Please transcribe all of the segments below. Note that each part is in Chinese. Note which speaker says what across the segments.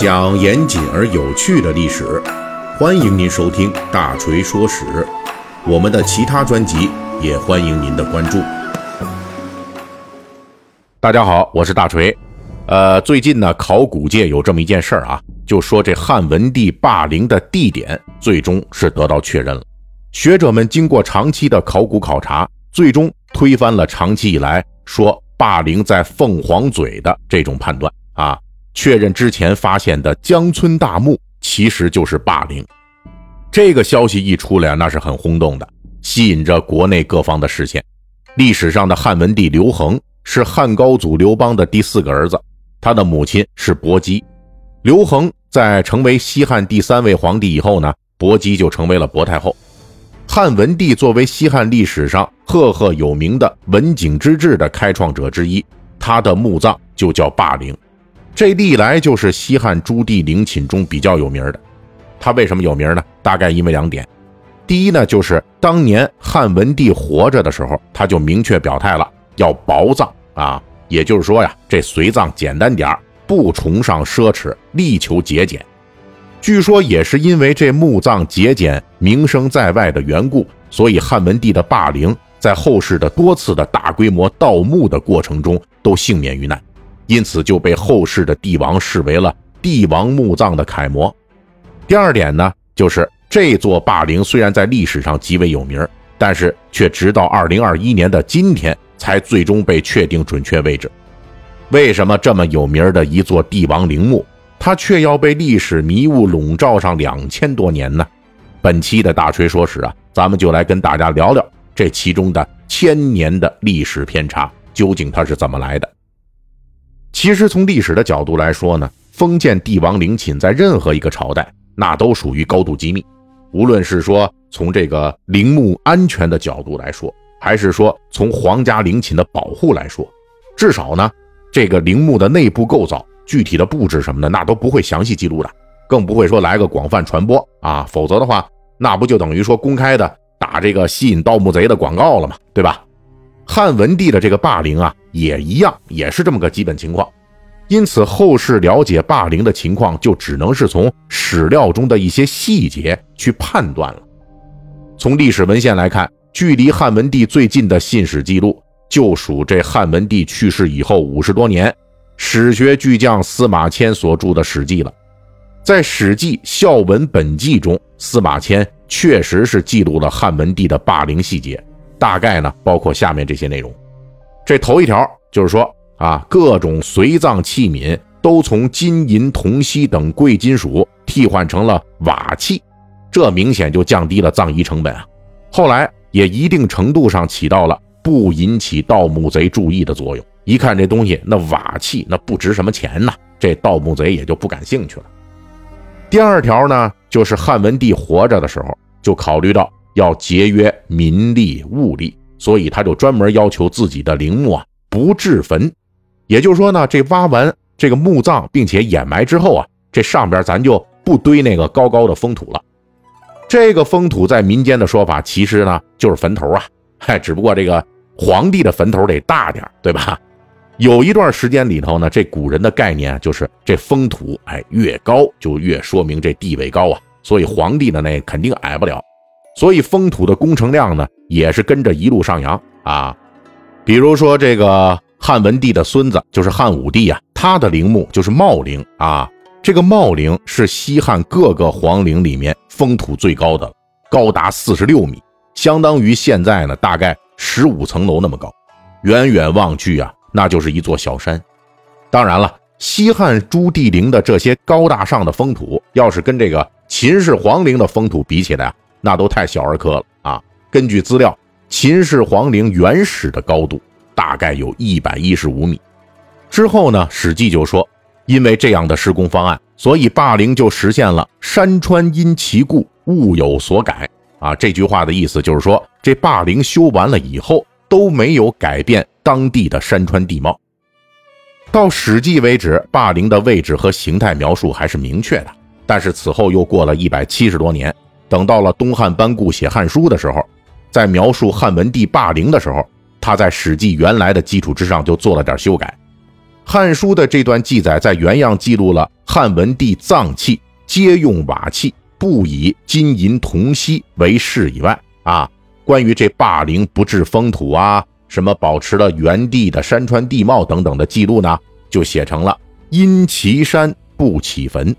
Speaker 1: 讲严谨而有趣的历史，欢迎您收听《大锤说史》。我们的其他专辑也欢迎您的关注。大家好，我是大锤。呃，最近呢，考古界有这么一件事儿啊，就说这汉文帝霸陵的地点最终是得到确认了。学者们经过长期的考古考察，最终推翻了长期以来说霸陵在凤凰嘴的这种判断啊。确认之前发现的江村大墓其实就是霸陵。这个消息一出来，那是很轰动的，吸引着国内各方的视线。历史上的汉文帝刘恒是汉高祖刘邦的第四个儿子，他的母亲是薄姬。刘恒在成为西汉第三位皇帝以后呢，薄姬就成为了薄太后。汉文帝作为西汉历史上赫赫有名的文景之治的开创者之一，他的墓葬就叫霸陵。这历来就是西汉朱棣陵寝中比较有名的。他为什么有名呢？大概因为两点。第一呢，就是当年汉文帝活着的时候，他就明确表态了，要薄葬啊，也就是说呀，这随葬简单点不崇尚奢侈，力求节俭。据说也是因为这墓葬节俭、名声在外的缘故，所以汉文帝的霸陵在后世的多次的大规模盗墓的过程中都幸免于难。因此就被后世的帝王视为了帝王墓葬的楷模。第二点呢，就是这座霸陵虽然在历史上极为有名，但是却直到二零二一年的今天才最终被确定准确位置。为什么这么有名的一座帝王陵墓，它却要被历史迷雾笼罩上两千多年呢？本期的大锤说史啊，咱们就来跟大家聊聊这其中的千年的历史偏差，究竟它是怎么来的？其实从历史的角度来说呢，封建帝王陵寝在任何一个朝代，那都属于高度机密。无论是说从这个陵墓安全的角度来说，还是说从皇家陵寝的保护来说，至少呢，这个陵墓的内部构造、具体的布置什么的，那都不会详细记录的，更不会说来个广泛传播啊。否则的话，那不就等于说公开的打这个吸引盗墓贼的广告了吗？对吧？汉文帝的这个霸陵啊，也一样，也是这么个基本情况。因此，后世了解霸陵的情况，就只能是从史料中的一些细节去判断了。从历史文献来看，距离汉文帝最近的信史记录，就属这汉文帝去世以后五十多年，史学巨匠司马迁所著的《史记》了。在《史记·孝文本纪》中，司马迁确实是记录了汉文帝的霸陵细节。大概呢，包括下面这些内容。这头一条就是说啊，各种随葬器皿都从金银铜锡等贵金属替换成了瓦器，这明显就降低了葬仪成本啊。后来也一定程度上起到了不引起盗墓贼注意的作用。一看这东西，那瓦器那不值什么钱呐，这盗墓贼也就不感兴趣了。第二条呢，就是汉文帝活着的时候就考虑到。要节约民力物力，所以他就专门要求自己的陵墓啊不置坟，也就是说呢，这挖完这个墓葬并且掩埋之后啊，这上边咱就不堆那个高高的封土了。这个封土在民间的说法其实呢就是坟头啊，嗨，只不过这个皇帝的坟头得大点，对吧？有一段时间里头呢，这古人的概念就是这封土哎越高就越说明这地位高啊，所以皇帝的那肯定矮不了。所以封土的工程量呢，也是跟着一路上扬啊。比如说这个汉文帝的孙子，就是汉武帝啊，他的陵墓就是茂陵啊。这个茂陵是西汉各个皇陵里面封土最高的，高达四十六米，相当于现在呢大概十五层楼那么高。远远望去啊，那就是一座小山。当然了，西汉朱棣陵的这些高大上的封土，要是跟这个秦始皇陵的封土比起来啊。那都太小儿科了啊！根据资料，秦始皇陵原始的高度大概有一百一十五米。之后呢，《史记》就说，因为这样的施工方案，所以霸陵就实现了“山川因其故，物有所改”啊。这句话的意思就是说，这霸陵修完了以后都没有改变当地的山川地貌。到《史记》为止，霸陵的位置和形态描述还是明确的。但是此后又过了一百七十多年。等到了东汉班固写《汉书》的时候，在描述汉文帝霸陵的时候，他在《史记》原来的基础之上就做了点修改。《汉书》的这段记载在原样记录了汉文帝葬器皆用瓦器，不以金银铜锡为饰以外，啊，关于这霸陵不治封土啊，什么保持了原地的山川地貌等等的记录呢，就写成了因其山不起坟。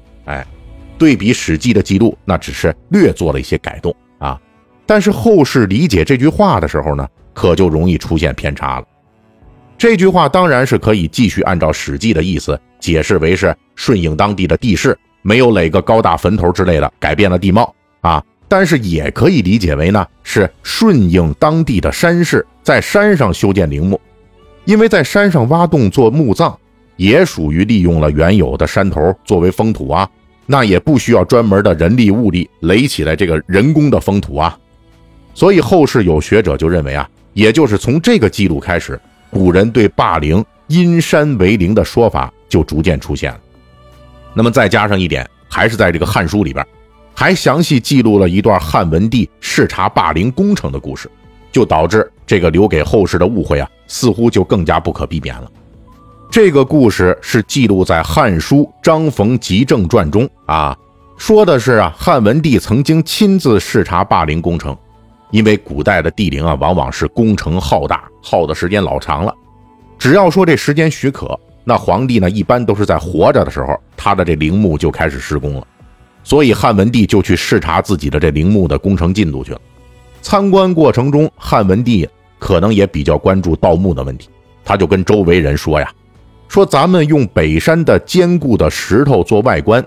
Speaker 1: 对比《史记》的记录，那只是略做了一些改动啊。但是后世理解这句话的时候呢，可就容易出现偏差了。这句话当然是可以继续按照《史记》的意思解释为是顺应当地的地势，没有垒个高大坟头之类的，改变了地貌啊。但是也可以理解为呢，是顺应当地的山势，在山上修建陵墓，因为在山上挖洞做墓葬，也属于利用了原有的山头作为封土啊，那也不需要专门的人力物力垒起来这个人工的封土啊。所以后世有学者就认为啊，也就是从这个记录开始，古人对霸陵因山为陵的说法就逐渐出现了。那么再加上一点，还是在这个《汉书》里边，还详细记录了一段汉文帝视察霸陵工程的故事，就导致这个留给后世的误会啊，似乎就更加不可避免了。这个故事是记录在《汉书·张逢吉正传》中啊，说的是啊，汉文帝曾经亲自视察霸陵工程。因为古代的帝陵啊，往往是工程浩大，耗的时间老长了。只要说这时间许可，那皇帝呢，一般都是在活着的时候，他的这陵墓就开始施工了。所以汉文帝就去视察自己的这陵墓的工程进度去了。参观过程中，汉文帝可能也比较关注盗墓的问题，他就跟周围人说呀：“说咱们用北山的坚固的石头做外观，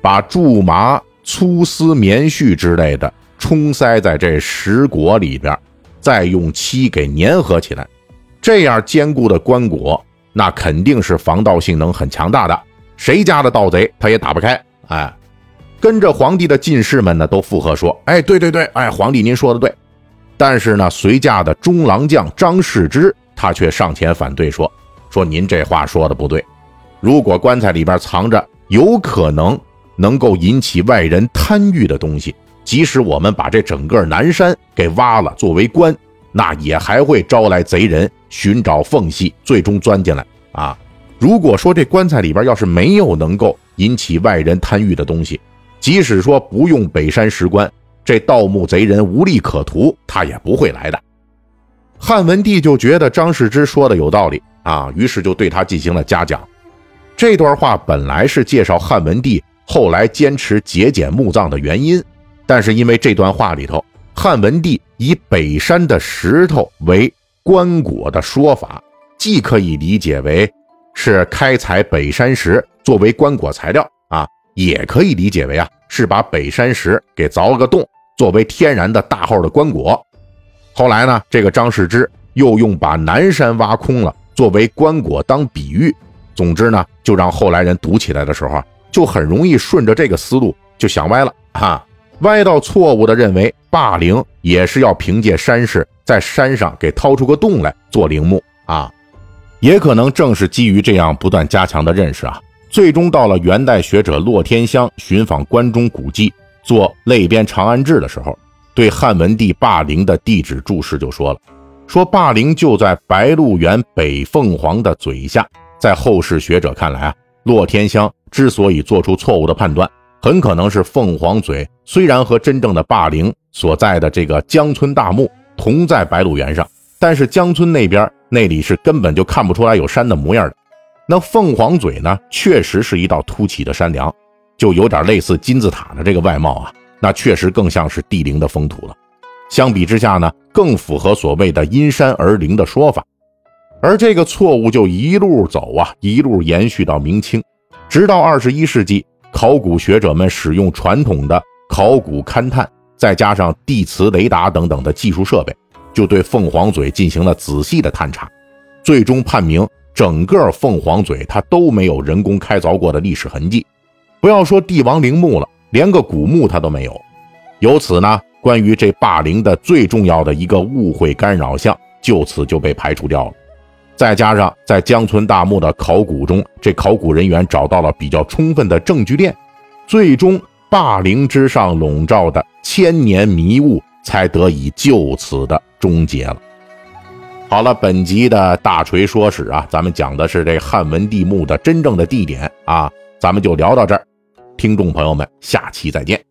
Speaker 1: 把苎麻、粗丝、棉絮之类的。”冲塞在这石椁里边，再用漆给粘合起来，这样坚固的棺椁，那肯定是防盗性能很强大的，谁家的盗贼他也打不开。哎，跟着皇帝的进士们呢都附和说：“哎，对对对，哎，皇帝您说的对。”但是呢，随驾的中郎将张世之他却上前反对说：“说您这话说的不对，如果棺材里边藏着有可能能够引起外人贪欲的东西。”即使我们把这整个南山给挖了作为关，那也还会招来贼人寻找缝隙，最终钻进来啊！如果说这棺材里边要是没有能够引起外人贪欲的东西，即使说不用北山石棺，这盗墓贼人无利可图，他也不会来的。汉文帝就觉得张世之说的有道理啊，于是就对他进行了嘉奖。这段话本来是介绍汉文帝后来坚持节俭墓葬的原因。但是因为这段话里头，汉文帝以北山的石头为棺椁的说法，既可以理解为是开采北山石作为棺椁材料啊，也可以理解为啊是把北山石给凿了个洞，作为天然的大号的棺椁。后来呢，这个张世之又用把南山挖空了作为棺椁当比喻，总之呢，就让后来人读起来的时候，就很容易顺着这个思路就想歪了哈。歪到错误的认为霸陵也是要凭借山势在山上给掏出个洞来做陵墓啊，也可能正是基于这样不断加强的认识啊，最终到了元代学者骆天香寻访关中古迹做类编《长安志》的时候，对汉文帝霸陵的地址注释就说了，说霸陵就在白鹿原北凤凰的嘴下。在后世学者看来啊，骆天香之所以做出错误的判断。很可能是凤凰嘴，虽然和真正的霸陵所在的这个江村大墓同在白鹿原上，但是江村那边那里是根本就看不出来有山的模样的。那凤凰嘴呢，确实是一道凸起的山梁，就有点类似金字塔的这个外貌啊，那确实更像是帝陵的封土了。相比之下呢，更符合所谓的因山而陵的说法。而这个错误就一路走啊，一路延续到明清，直到二十一世纪。考古学者们使用传统的考古勘探，再加上地磁雷达等等的技术设备，就对凤凰嘴进行了仔细的探查，最终判明整个凤凰嘴它都没有人工开凿过的历史痕迹。不要说帝王陵墓了，连个古墓它都没有。由此呢，关于这霸陵的最重要的一个误会干扰项，就此就被排除掉了。再加上在江村大墓的考古中，这考古人员找到了比较充分的证据链，最终霸陵之上笼罩的千年迷雾才得以就此的终结了。好了，本集的大锤说史啊，咱们讲的是这汉文帝墓的真正的地点啊，咱们就聊到这儿。听众朋友们，下期再见。